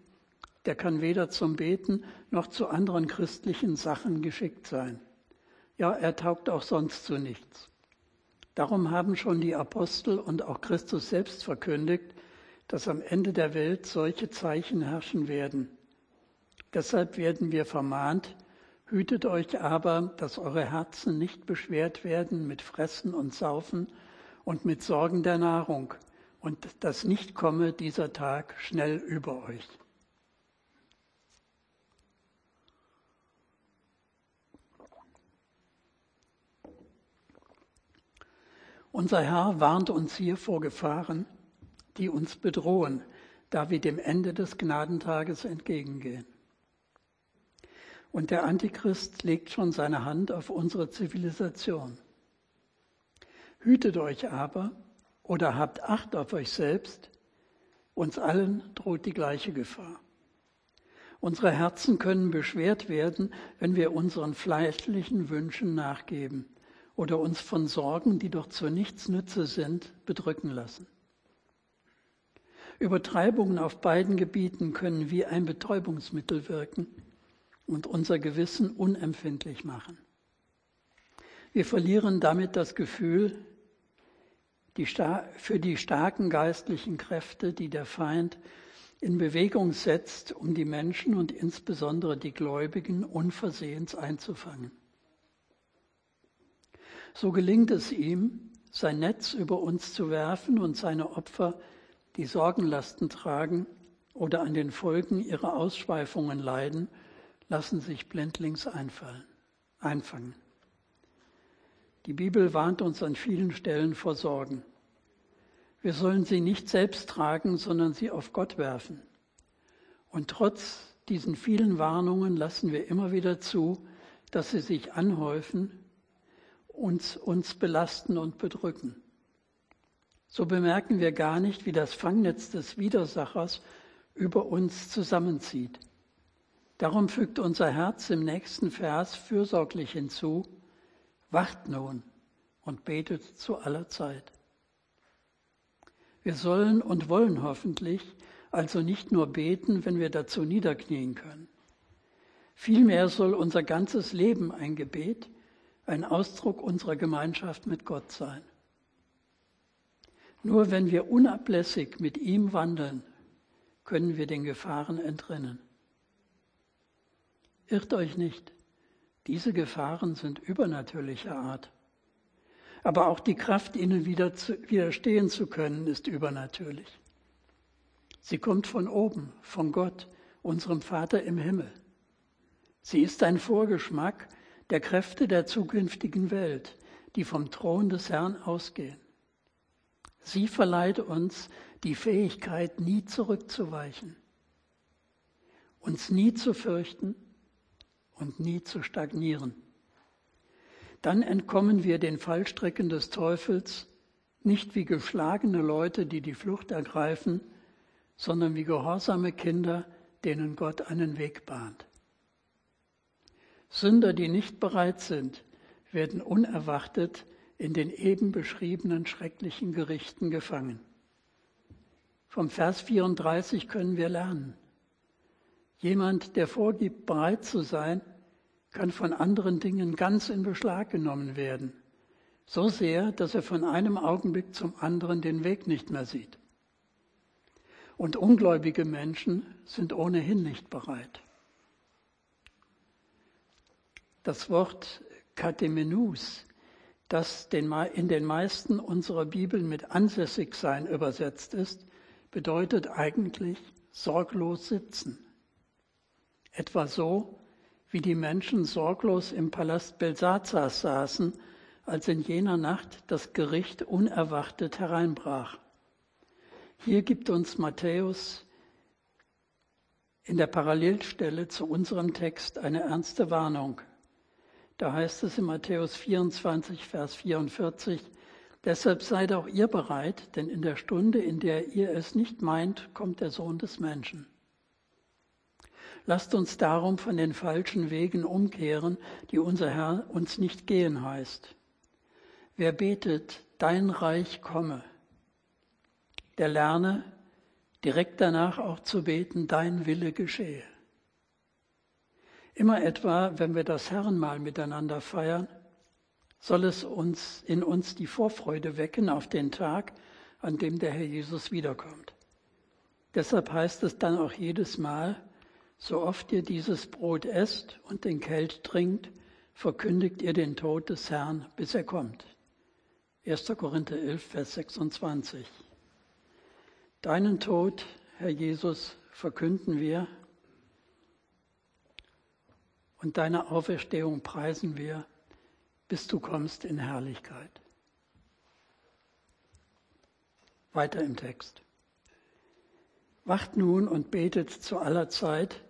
der kann weder zum Beten noch zu anderen christlichen Sachen geschickt sein. Ja, er taugt auch sonst zu nichts. Darum haben schon die Apostel und auch Christus selbst verkündigt, dass am Ende der Welt solche Zeichen herrschen werden. Deshalb werden wir vermahnt, hütet euch aber, dass eure Herzen nicht beschwert werden mit Fressen und Saufen und mit Sorgen der Nahrung und dass nicht komme dieser Tag schnell über euch. Unser Herr warnt uns hier vor Gefahren, die uns bedrohen, da wir dem Ende des Gnadentages entgegengehen. Und der Antichrist legt schon seine Hand auf unsere Zivilisation. Hütet euch aber oder habt Acht auf euch selbst, uns allen droht die gleiche Gefahr. Unsere Herzen können beschwert werden, wenn wir unseren fleischlichen Wünschen nachgeben oder uns von Sorgen, die doch zu nichts Nütze sind, bedrücken lassen. Übertreibungen auf beiden Gebieten können wie ein Betäubungsmittel wirken und unser Gewissen unempfindlich machen. Wir verlieren damit das Gefühl die, für die starken geistlichen Kräfte, die der Feind in Bewegung setzt, um die Menschen und insbesondere die Gläubigen unversehens einzufangen. So gelingt es ihm, sein Netz über uns zu werfen und seine Opfer, die Sorgenlasten tragen oder an den Folgen ihrer Ausschweifungen leiden, lassen sich blindlings einfallen, einfangen. Die Bibel warnt uns an vielen Stellen vor Sorgen. Wir sollen sie nicht selbst tragen, sondern sie auf Gott werfen. Und trotz diesen vielen Warnungen lassen wir immer wieder zu, dass sie sich anhäufen uns, uns belasten und bedrücken. So bemerken wir gar nicht, wie das Fangnetz des Widersachers über uns zusammenzieht. Darum fügt unser Herz im nächsten Vers fürsorglich hinzu, wacht nun und betet zu aller Zeit. Wir sollen und wollen hoffentlich also nicht nur beten, wenn wir dazu niederknien können. Vielmehr soll unser ganzes Leben ein Gebet, ein Ausdruck unserer Gemeinschaft mit Gott sein. Nur wenn wir unablässig mit ihm wandeln, können wir den Gefahren entrinnen. Irrt euch nicht, diese Gefahren sind übernatürlicher Art. Aber auch die Kraft, ihnen widerstehen zu können, ist übernatürlich. Sie kommt von oben, von Gott, unserem Vater im Himmel. Sie ist ein Vorgeschmack der Kräfte der zukünftigen Welt, die vom Thron des Herrn ausgehen. Sie verleiht uns die Fähigkeit, nie zurückzuweichen, uns nie zu fürchten und nie zu stagnieren. Dann entkommen wir den Fallstricken des Teufels nicht wie geschlagene Leute, die die Flucht ergreifen, sondern wie gehorsame Kinder, denen Gott einen Weg bahnt. Sünder, die nicht bereit sind, werden unerwartet in den eben beschriebenen schrecklichen Gerichten gefangen. Vom Vers 34 können wir lernen. Jemand, der vorgibt, bereit zu sein, kann von anderen Dingen ganz in Beschlag genommen werden. So sehr, dass er von einem Augenblick zum anderen den Weg nicht mehr sieht. Und ungläubige Menschen sind ohnehin nicht bereit. Das Wort Katemenus, das in den meisten unserer Bibeln mit ansässig sein übersetzt ist, bedeutet eigentlich sorglos sitzen. Etwa so, wie die Menschen sorglos im Palast Belsazars saßen, als in jener Nacht das Gericht unerwartet hereinbrach. Hier gibt uns Matthäus in der Parallelstelle zu unserem Text eine ernste Warnung. Da heißt es in Matthäus 24, Vers 44, Deshalb seid auch ihr bereit, denn in der Stunde, in der ihr es nicht meint, kommt der Sohn des Menschen. Lasst uns darum von den falschen Wegen umkehren, die unser Herr uns nicht gehen heißt. Wer betet, dein Reich komme, der lerne direkt danach auch zu beten, dein Wille geschehe. Immer etwa, wenn wir das Herrenmahl miteinander feiern, soll es uns in uns die Vorfreude wecken auf den Tag, an dem der Herr Jesus wiederkommt. Deshalb heißt es dann auch jedes Mal, so oft ihr dieses Brot esst und den Kelch trinkt, verkündigt ihr den Tod des Herrn, bis er kommt. 1. Korinther 11, Vers 26. Deinen Tod, Herr Jesus, verkünden wir und deine Auferstehung preisen wir, bis du kommst in Herrlichkeit. Weiter im Text. Wacht nun und betet zu aller Zeit,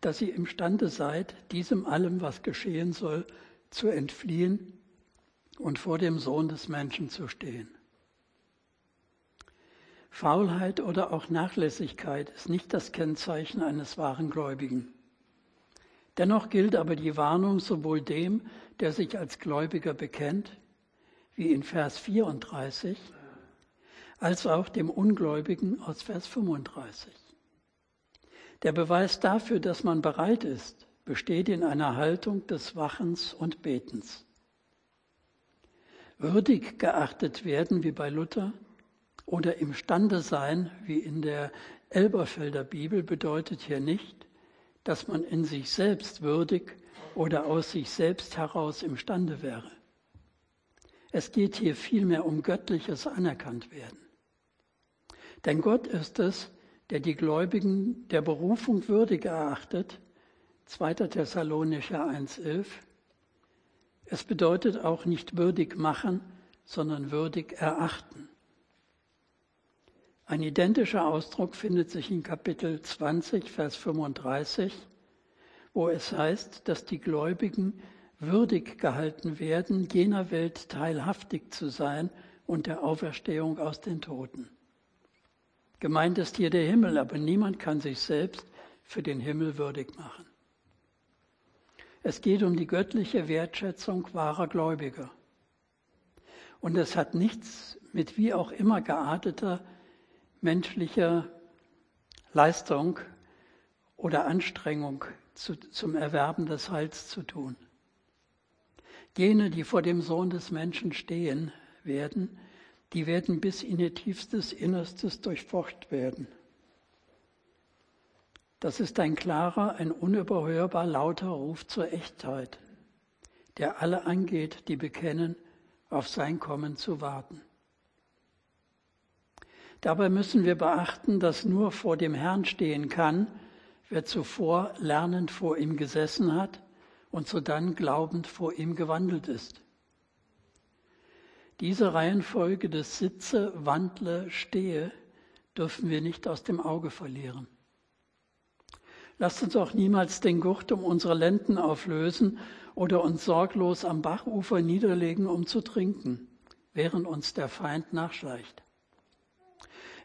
dass ihr imstande seid, diesem allem, was geschehen soll, zu entfliehen und vor dem Sohn des Menschen zu stehen. Faulheit oder auch Nachlässigkeit ist nicht das Kennzeichen eines wahren Gläubigen. Dennoch gilt aber die Warnung sowohl dem, der sich als Gläubiger bekennt, wie in Vers 34, als auch dem Ungläubigen aus Vers 35. Der Beweis dafür, dass man bereit ist, besteht in einer Haltung des Wachens und Betens. Würdig geachtet werden, wie bei Luther, oder imstande sein, wie in der Elberfelder Bibel, bedeutet hier nicht, dass man in sich selbst würdig oder aus sich selbst heraus imstande wäre. Es geht hier vielmehr um göttliches Anerkanntwerden. Denn Gott ist es, der die Gläubigen der Berufung würdig erachtet, 2. Thessalonicher 1.11. Es bedeutet auch nicht würdig machen, sondern würdig erachten. Ein identischer Ausdruck findet sich in Kapitel 20, Vers 35, wo es heißt, dass die Gläubigen würdig gehalten werden, jener Welt teilhaftig zu sein und der Auferstehung aus den Toten. Gemeint ist hier der Himmel, aber niemand kann sich selbst für den Himmel würdig machen. Es geht um die göttliche Wertschätzung wahrer Gläubiger. Und es hat nichts mit wie auch immer gearteter menschlicher Leistung oder Anstrengung zu, zum Erwerben des Heils zu tun. Jene, die vor dem Sohn des Menschen stehen werden, die werden bis in ihr tiefstes Innerstes durchforscht werden. Das ist ein klarer, ein unüberhörbar lauter Ruf zur Echtheit, der alle angeht, die bekennen, auf sein Kommen zu warten. Dabei müssen wir beachten, dass nur vor dem Herrn stehen kann, wer zuvor lernend vor ihm gesessen hat und sodann glaubend vor ihm gewandelt ist. Diese Reihenfolge des Sitze, Wandle, Stehe dürfen wir nicht aus dem Auge verlieren. Lasst uns auch niemals den Gurt um unsere Lenden auflösen oder uns sorglos am Bachufer niederlegen, um zu trinken, während uns der Feind nachschleicht.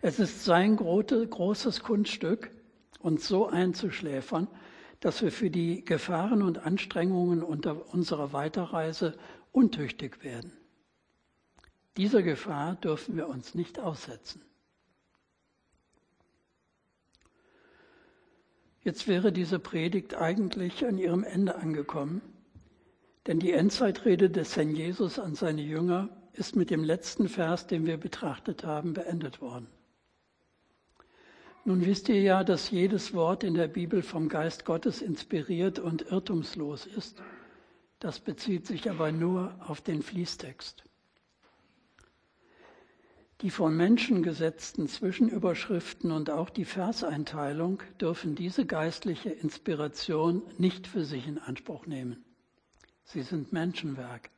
Es ist sein großes Kunststück, uns so einzuschläfern, dass wir für die Gefahren und Anstrengungen unserer Weiterreise untüchtig werden. Dieser Gefahr dürfen wir uns nicht aussetzen. Jetzt wäre diese Predigt eigentlich an ihrem Ende angekommen, denn die Endzeitrede des Herrn Jesus an seine Jünger ist mit dem letzten Vers, den wir betrachtet haben, beendet worden. Nun wisst ihr ja, dass jedes Wort in der Bibel vom Geist Gottes inspiriert und irrtumslos ist. Das bezieht sich aber nur auf den Fließtext. Die von Menschen gesetzten Zwischenüberschriften und auch die Verseinteilung dürfen diese geistliche Inspiration nicht für sich in Anspruch nehmen. Sie sind Menschenwerk.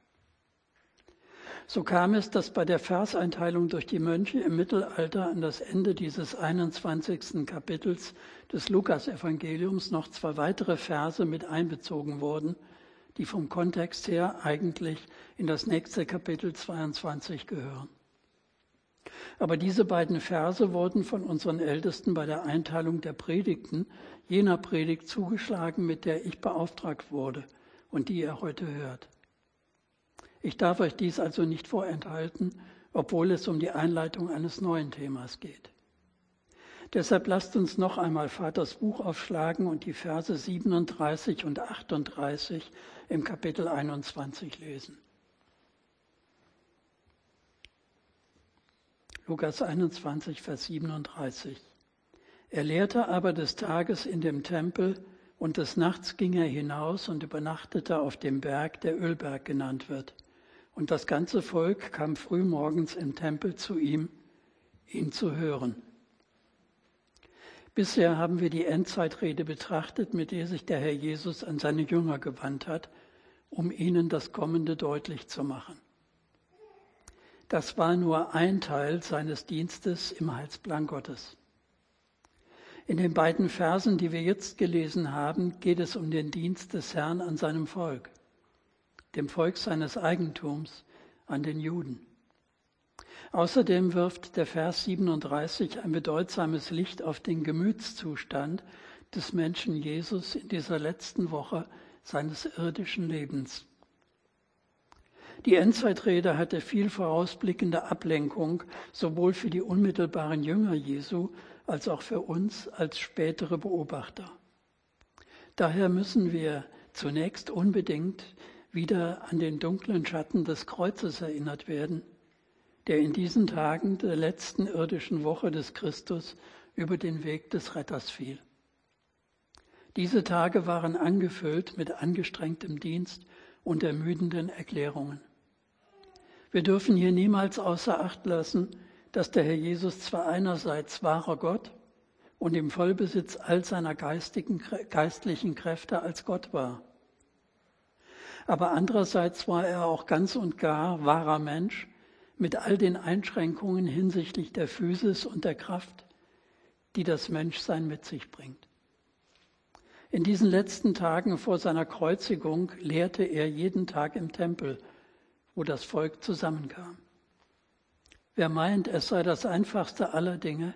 So kam es, dass bei der Verseinteilung durch die Mönche im Mittelalter an das Ende dieses 21. Kapitels des Lukasevangeliums noch zwei weitere Verse mit einbezogen wurden, die vom Kontext her eigentlich in das nächste Kapitel 22 gehören. Aber diese beiden Verse wurden von unseren Ältesten bei der Einteilung der Predigten jener Predigt zugeschlagen, mit der ich beauftragt wurde und die ihr heute hört. Ich darf euch dies also nicht vorenthalten, obwohl es um die Einleitung eines neuen Themas geht. Deshalb lasst uns noch einmal Vaters Buch aufschlagen und die Verse 37 und 38 im Kapitel 21 lesen. Lukas 21, Vers 37. Er lehrte aber des Tages in dem Tempel und des Nachts ging er hinaus und übernachtete auf dem Berg, der Ölberg genannt wird. Und das ganze Volk kam frühmorgens im Tempel zu ihm, ihn zu hören. Bisher haben wir die Endzeitrede betrachtet, mit der sich der Herr Jesus an seine Jünger gewandt hat, um ihnen das Kommende deutlich zu machen. Das war nur ein Teil seines Dienstes im Heilsplan Gottes. In den beiden Versen, die wir jetzt gelesen haben, geht es um den Dienst des Herrn an seinem Volk, dem Volk seines Eigentums, an den Juden. Außerdem wirft der Vers 37 ein bedeutsames Licht auf den Gemütszustand des Menschen Jesus in dieser letzten Woche seines irdischen Lebens. Die Endzeitrede hatte viel vorausblickende Ablenkung, sowohl für die unmittelbaren Jünger Jesu als auch für uns als spätere Beobachter. Daher müssen wir zunächst unbedingt wieder an den dunklen Schatten des Kreuzes erinnert werden, der in diesen Tagen der letzten irdischen Woche des Christus über den Weg des Retters fiel. Diese Tage waren angefüllt mit angestrengtem Dienst und ermüdenden Erklärungen. Wir dürfen hier niemals außer Acht lassen, dass der Herr Jesus zwar einerseits wahrer Gott und im Vollbesitz all seiner geistigen, geistlichen Kräfte als Gott war, aber andererseits war er auch ganz und gar wahrer Mensch mit all den Einschränkungen hinsichtlich der Physis und der Kraft, die das Menschsein mit sich bringt. In diesen letzten Tagen vor seiner Kreuzigung lehrte er jeden Tag im Tempel, wo das Volk zusammenkam. Wer meint, es sei das einfachste aller Dinge,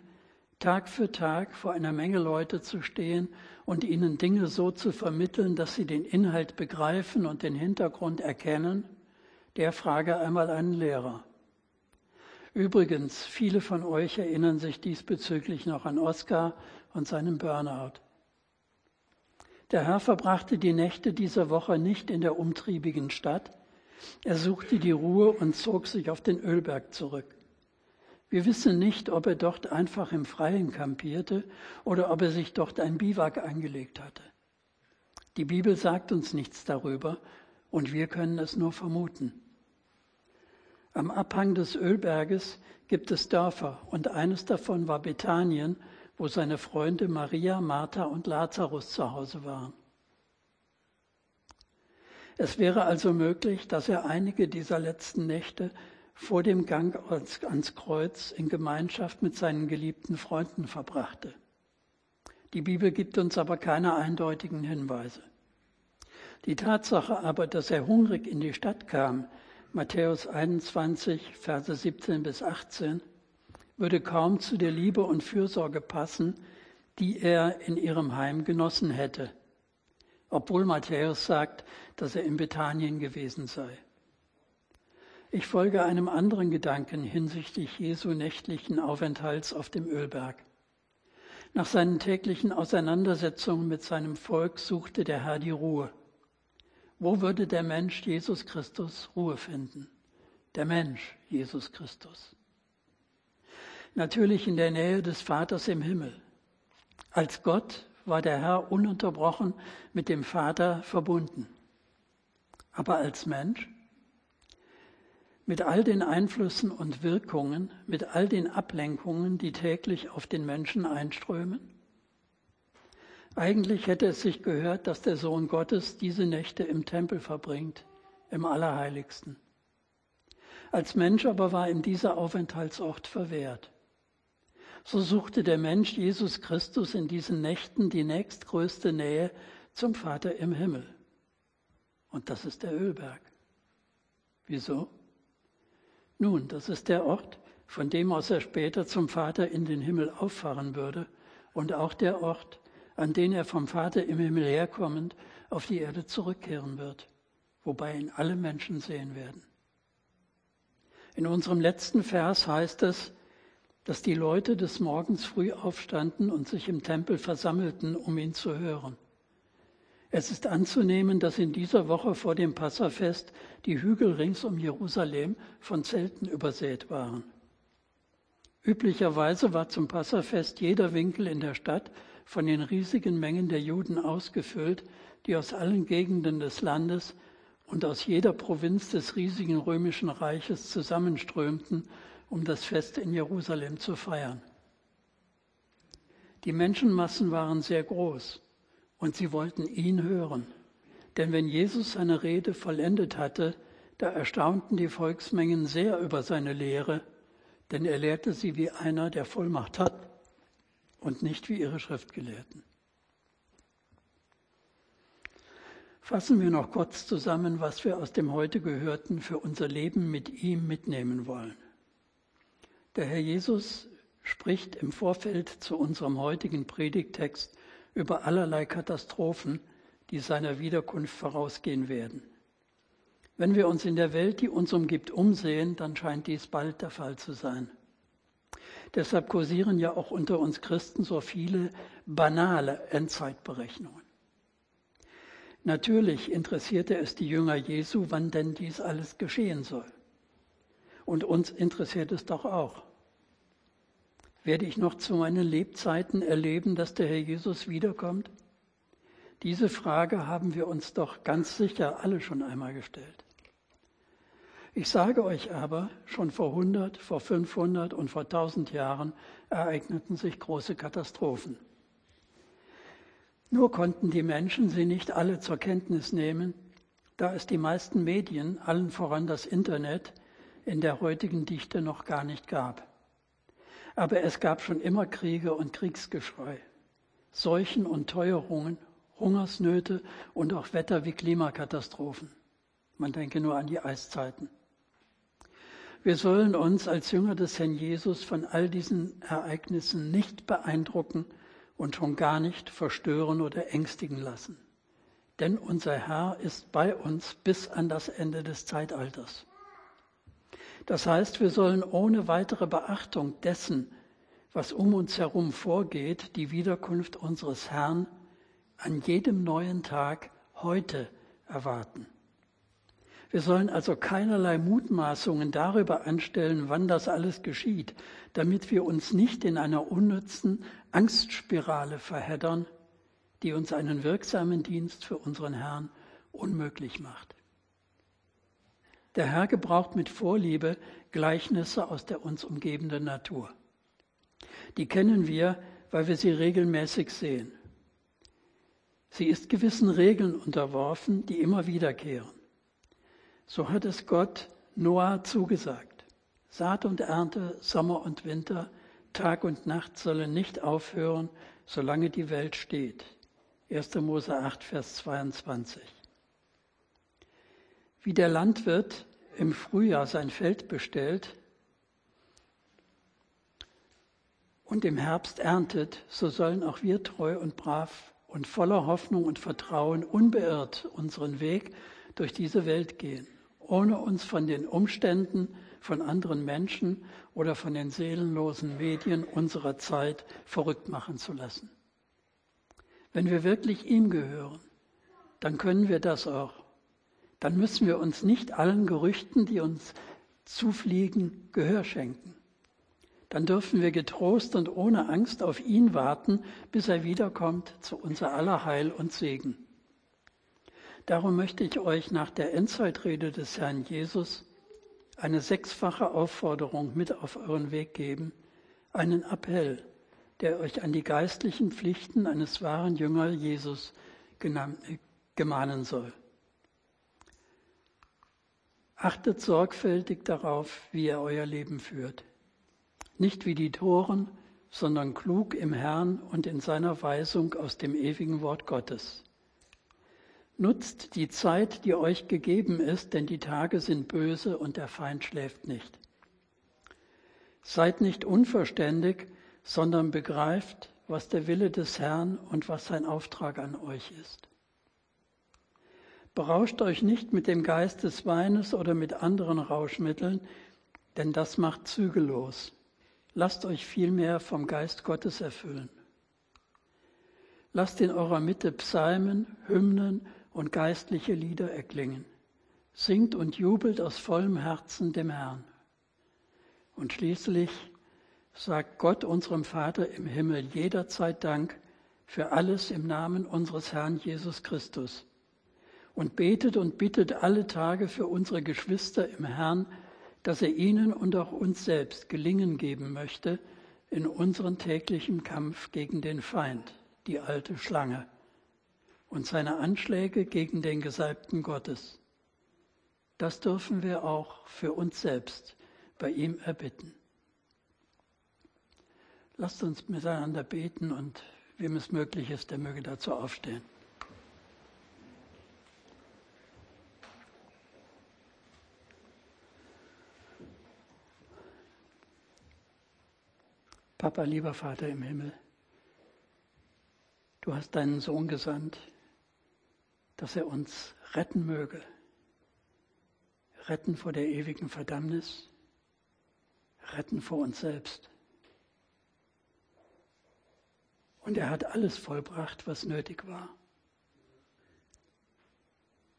Tag für Tag vor einer Menge Leute zu stehen und ihnen Dinge so zu vermitteln, dass sie den Inhalt begreifen und den Hintergrund erkennen, der frage einmal einen Lehrer. Übrigens, viele von euch erinnern sich diesbezüglich noch an Oskar und seinen Burnout. Der Herr verbrachte die Nächte dieser Woche nicht in der umtriebigen Stadt. Er suchte die Ruhe und zog sich auf den Ölberg zurück. Wir wissen nicht, ob er dort einfach im Freien kampierte oder ob er sich dort ein Biwak angelegt hatte. Die Bibel sagt uns nichts darüber und wir können es nur vermuten. Am Abhang des Ölberges gibt es Dörfer und eines davon war Bethanien, wo seine Freunde Maria, Martha und Lazarus zu Hause waren. Es wäre also möglich, dass er einige dieser letzten Nächte vor dem Gang ans Kreuz in Gemeinschaft mit seinen geliebten Freunden verbrachte. Die Bibel gibt uns aber keine eindeutigen Hinweise. Die Tatsache aber, dass er hungrig in die Stadt kam, Matthäus 21, Verse 17 bis 18, würde kaum zu der Liebe und Fürsorge passen, die er in ihrem Heim genossen hätte, obwohl Matthäus sagt, dass er in Bethanien gewesen sei. Ich folge einem anderen Gedanken hinsichtlich Jesu nächtlichen Aufenthalts auf dem Ölberg. Nach seinen täglichen Auseinandersetzungen mit seinem Volk suchte der Herr die Ruhe. Wo würde der Mensch Jesus Christus Ruhe finden? Der Mensch Jesus Christus. Natürlich in der Nähe des Vaters im Himmel. Als Gott war der Herr ununterbrochen mit dem Vater verbunden. Aber als Mensch, mit all den Einflüssen und Wirkungen, mit all den Ablenkungen, die täglich auf den Menschen einströmen, eigentlich hätte es sich gehört, dass der Sohn Gottes diese Nächte im Tempel verbringt, im Allerheiligsten. Als Mensch aber war ihm dieser Aufenthaltsort verwehrt. So suchte der Mensch Jesus Christus in diesen Nächten die nächstgrößte Nähe zum Vater im Himmel. Und das ist der Ölberg. Wieso? Nun, das ist der Ort, von dem aus er später zum Vater in den Himmel auffahren würde, und auch der Ort, an den er vom Vater im Himmel herkommend auf die Erde zurückkehren wird, wobei ihn alle Menschen sehen werden. In unserem letzten Vers heißt es, dass die Leute des Morgens früh aufstanden und sich im Tempel versammelten, um ihn zu hören. Es ist anzunehmen, dass in dieser Woche vor dem Passafest die Hügel rings um Jerusalem von Zelten übersät waren. Üblicherweise war zum Passafest jeder Winkel in der Stadt von den riesigen Mengen der Juden ausgefüllt, die aus allen Gegenden des Landes und aus jeder Provinz des riesigen römischen Reiches zusammenströmten, um das Fest in Jerusalem zu feiern. Die Menschenmassen waren sehr groß und sie wollten ihn hören. Denn wenn Jesus seine Rede vollendet hatte, da erstaunten die Volksmengen sehr über seine Lehre, denn er lehrte sie wie einer, der Vollmacht hat und nicht wie ihre Schriftgelehrten. Fassen wir noch kurz zusammen, was wir aus dem heute Gehörten für unser Leben mit ihm mitnehmen wollen. Der Herr Jesus spricht im Vorfeld zu unserem heutigen Predigtext über allerlei Katastrophen, die seiner Wiederkunft vorausgehen werden. Wenn wir uns in der Welt, die uns umgibt, umsehen, dann scheint dies bald der Fall zu sein. Deshalb kursieren ja auch unter uns Christen so viele banale Endzeitberechnungen. Natürlich interessierte es die Jünger Jesu, wann denn dies alles geschehen soll. Und uns interessiert es doch auch. Werde ich noch zu meinen Lebzeiten erleben, dass der Herr Jesus wiederkommt? Diese Frage haben wir uns doch ganz sicher alle schon einmal gestellt. Ich sage euch aber, schon vor 100, vor 500 und vor 1000 Jahren ereigneten sich große Katastrophen. Nur konnten die Menschen sie nicht alle zur Kenntnis nehmen, da es die meisten Medien, allen voran das Internet, in der heutigen Dichte noch gar nicht gab. Aber es gab schon immer Kriege und Kriegsgeschrei, Seuchen und Teuerungen, Hungersnöte und auch Wetter wie Klimakatastrophen. Man denke nur an die Eiszeiten. Wir sollen uns als Jünger des Herrn Jesus von all diesen Ereignissen nicht beeindrucken und schon gar nicht verstören oder ängstigen lassen. Denn unser Herr ist bei uns bis an das Ende des Zeitalters. Das heißt, wir sollen ohne weitere Beachtung dessen, was um uns herum vorgeht, die Wiederkunft unseres Herrn an jedem neuen Tag heute erwarten. Wir sollen also keinerlei Mutmaßungen darüber anstellen, wann das alles geschieht, damit wir uns nicht in einer unnützen Angstspirale verheddern, die uns einen wirksamen Dienst für unseren Herrn unmöglich macht. Der Herr gebraucht mit Vorliebe Gleichnisse aus der uns umgebenden Natur. Die kennen wir, weil wir sie regelmäßig sehen. Sie ist gewissen Regeln unterworfen, die immer wiederkehren. So hat es Gott Noah zugesagt. Saat und Ernte, Sommer und Winter, Tag und Nacht sollen nicht aufhören, solange die Welt steht. 1. Mose 8, Vers 22. Wie der Landwirt im Frühjahr sein Feld bestellt und im Herbst erntet, so sollen auch wir treu und brav und voller Hoffnung und Vertrauen unbeirrt unseren Weg durch diese Welt gehen, ohne uns von den Umständen, von anderen Menschen oder von den seelenlosen Medien unserer Zeit verrückt machen zu lassen. Wenn wir wirklich ihm gehören, dann können wir das auch dann müssen wir uns nicht allen Gerüchten, die uns zufliegen, Gehör schenken. Dann dürfen wir getrost und ohne Angst auf ihn warten, bis er wiederkommt zu unser aller Heil und Segen. Darum möchte ich euch nach der Endzeitrede des Herrn Jesus eine sechsfache Aufforderung mit auf euren Weg geben, einen Appell, der euch an die geistlichen Pflichten eines wahren Jünger Jesus gemahnen soll. Achtet sorgfältig darauf, wie ihr euer Leben führt. Nicht wie die Toren, sondern klug im Herrn und in seiner Weisung aus dem ewigen Wort Gottes. Nutzt die Zeit, die euch gegeben ist, denn die Tage sind böse und der Feind schläft nicht. Seid nicht unverständig, sondern begreift, was der Wille des Herrn und was sein Auftrag an euch ist. Berauscht euch nicht mit dem Geist des Weines oder mit anderen Rauschmitteln, denn das macht zügellos. Lasst euch vielmehr vom Geist Gottes erfüllen. Lasst in eurer Mitte Psalmen, Hymnen und geistliche Lieder erklingen. Singt und jubelt aus vollem Herzen dem Herrn. Und schließlich sagt Gott unserem Vater im Himmel jederzeit Dank für alles im Namen unseres Herrn Jesus Christus und betet und bittet alle Tage für unsere Geschwister im Herrn, dass er ihnen und auch uns selbst gelingen geben möchte in unserem täglichen Kampf gegen den Feind, die alte Schlange, und seine Anschläge gegen den Gesalbten Gottes. Das dürfen wir auch für uns selbst bei ihm erbitten. Lasst uns miteinander beten und wem es möglich ist, der möge dazu aufstehen. Papa, lieber Vater im Himmel, du hast deinen Sohn gesandt, dass er uns retten möge, retten vor der ewigen Verdammnis, retten vor uns selbst. Und er hat alles vollbracht, was nötig war.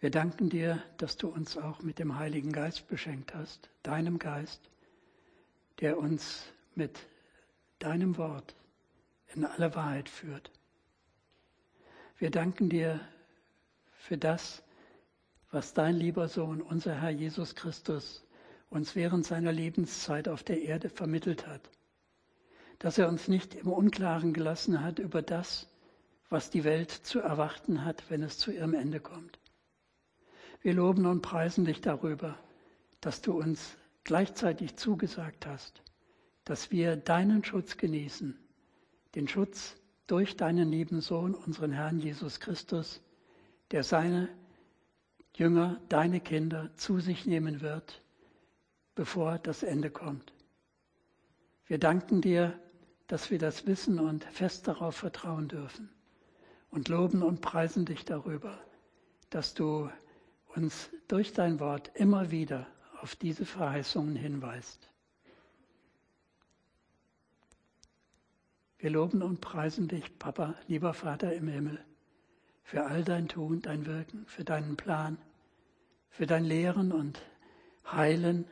Wir danken dir, dass du uns auch mit dem Heiligen Geist beschenkt hast, deinem Geist, der uns mit deinem Wort in alle Wahrheit führt. Wir danken dir für das, was dein lieber Sohn, unser Herr Jesus Christus, uns während seiner Lebenszeit auf der Erde vermittelt hat, dass er uns nicht im Unklaren gelassen hat über das, was die Welt zu erwarten hat, wenn es zu ihrem Ende kommt. Wir loben und preisen dich darüber, dass du uns gleichzeitig zugesagt hast, dass wir deinen Schutz genießen, den Schutz durch deinen lieben Sohn, unseren Herrn Jesus Christus, der seine Jünger, deine Kinder zu sich nehmen wird, bevor das Ende kommt. Wir danken dir, dass wir das wissen und fest darauf vertrauen dürfen und loben und preisen dich darüber, dass du uns durch dein Wort immer wieder auf diese Verheißungen hinweist. Wir loben und preisen dich, Papa, lieber Vater im Himmel, für all dein Tun, dein Wirken, für deinen Plan, für dein Lehren und Heilen,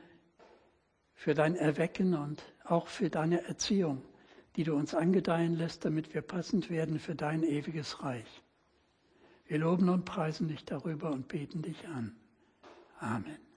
für dein Erwecken und auch für deine Erziehung, die du uns angedeihen lässt, damit wir passend werden für dein ewiges Reich. Wir loben und preisen dich darüber und beten dich an. Amen.